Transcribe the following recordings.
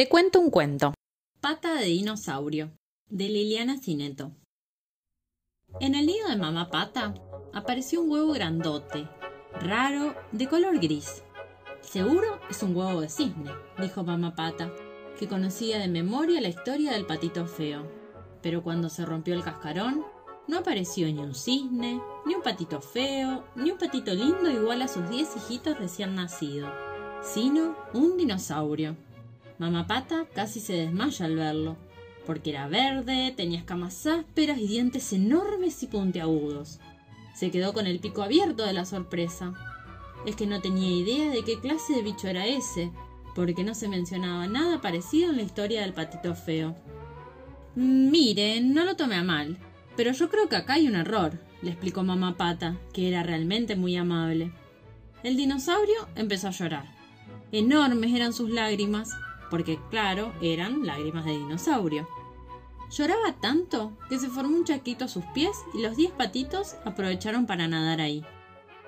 Te cuento un cuento. Pata de dinosaurio, de Liliana Cineto. En el nido de mamá Pata apareció un huevo grandote, raro, de color gris. Seguro es un huevo de cisne, dijo mamá Pata, que conocía de memoria la historia del patito feo. Pero cuando se rompió el cascarón, no apareció ni un cisne, ni un patito feo, ni un patito lindo igual a sus diez hijitos recién nacidos, sino un dinosaurio. Mamá Pata casi se desmaya al verlo, porque era verde, tenía escamas ásperas y dientes enormes y puntiagudos. Se quedó con el pico abierto de la sorpresa. Es que no tenía idea de qué clase de bicho era ese, porque no se mencionaba nada parecido en la historia del patito feo. Miren, no lo tome a mal, pero yo creo que acá hay un error, le explicó mamá Pata, que era realmente muy amable. El dinosaurio empezó a llorar. Enormes eran sus lágrimas, porque claro, eran lágrimas de dinosaurio. Lloraba tanto que se formó un chaquito a sus pies y los diez patitos aprovecharon para nadar ahí.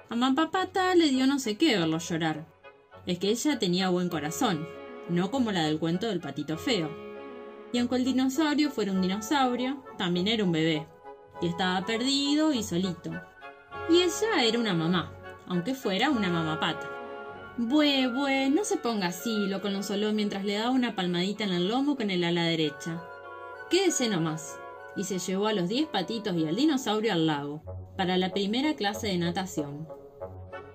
A mamá Pata le dio no sé qué verlo llorar. Es que ella tenía buen corazón, no como la del cuento del patito feo. Y aunque el dinosaurio fuera un dinosaurio, también era un bebé, y estaba perdido y solito. Y ella era una mamá, aunque fuera una mamá pata. Bue, bue, no se ponga así, lo consoló mientras le daba una palmadita en el lomo con el ala derecha. Quédese nomás. Y se llevó a los diez patitos y al dinosaurio al lago, para la primera clase de natación.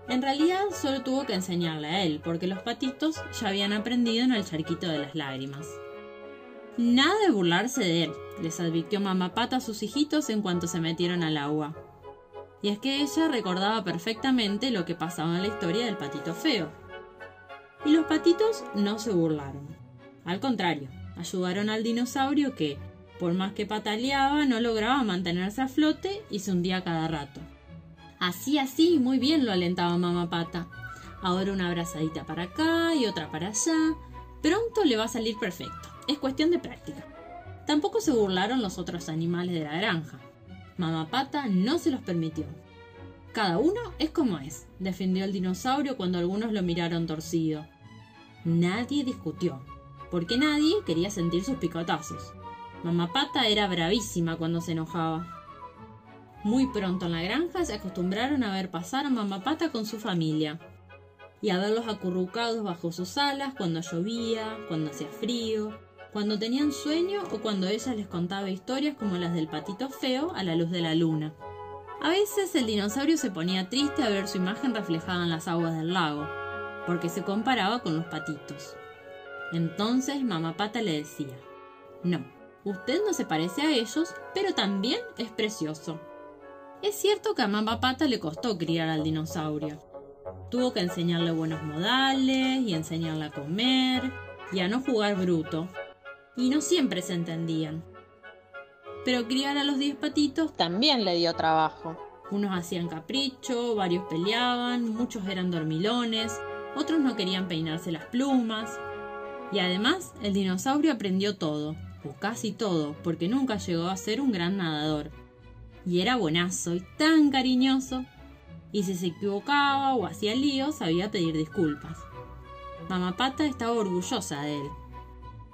En realidad solo tuvo que enseñarle a él, porque los patitos ya habían aprendido en el charquito de las lágrimas. Nada de burlarse de él, les advirtió mamá Pata a sus hijitos en cuanto se metieron al agua. Y es que ella recordaba perfectamente lo que pasaba en la historia del patito feo. Y los patitos no se burlaron. Al contrario, ayudaron al dinosaurio que, por más que pataleaba, no lograba mantenerse a flote y se hundía cada rato. Así, así, muy bien lo alentaba mamá Pata. Ahora una abrazadita para acá y otra para allá. Pronto le va a salir perfecto. Es cuestión de práctica. Tampoco se burlaron los otros animales de la granja. Mamá Pata no se los permitió. Cada uno es como es, defendió el dinosaurio cuando algunos lo miraron torcido. Nadie discutió, porque nadie quería sentir sus picotazos. Mamá Pata era bravísima cuando se enojaba. Muy pronto en la granja se acostumbraron a ver pasar a Mamá Pata con su familia y a verlos acurrucados bajo sus alas cuando llovía, cuando hacía frío, cuando tenían sueño o cuando ella les contaba historias como las del patito feo a la luz de la luna. A veces el dinosaurio se ponía triste a ver su imagen reflejada en las aguas del lago, porque se comparaba con los patitos. Entonces mamá pata le decía, no, usted no se parece a ellos, pero también es precioso. Es cierto que a mamá pata le costó criar al dinosaurio. Tuvo que enseñarle buenos modales y enseñarle a comer y a no jugar bruto, y no siempre se entendían. Pero criar a los diez patitos también le dio trabajo. Unos hacían capricho, varios peleaban, muchos eran dormilones, otros no querían peinarse las plumas. Y además, el dinosaurio aprendió todo, o casi todo, porque nunca llegó a ser un gran nadador. Y era buenazo y tan cariñoso. Y si se equivocaba o hacía lío, sabía pedir disculpas. Mamá Pata estaba orgullosa de él,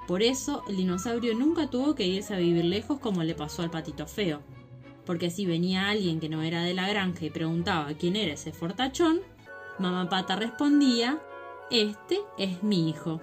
por eso, el dinosaurio nunca tuvo que irse a vivir lejos como le pasó al patito feo. Porque si venía alguien que no era de la granja y preguntaba quién era ese fortachón, mamá pata respondía, este es mi hijo.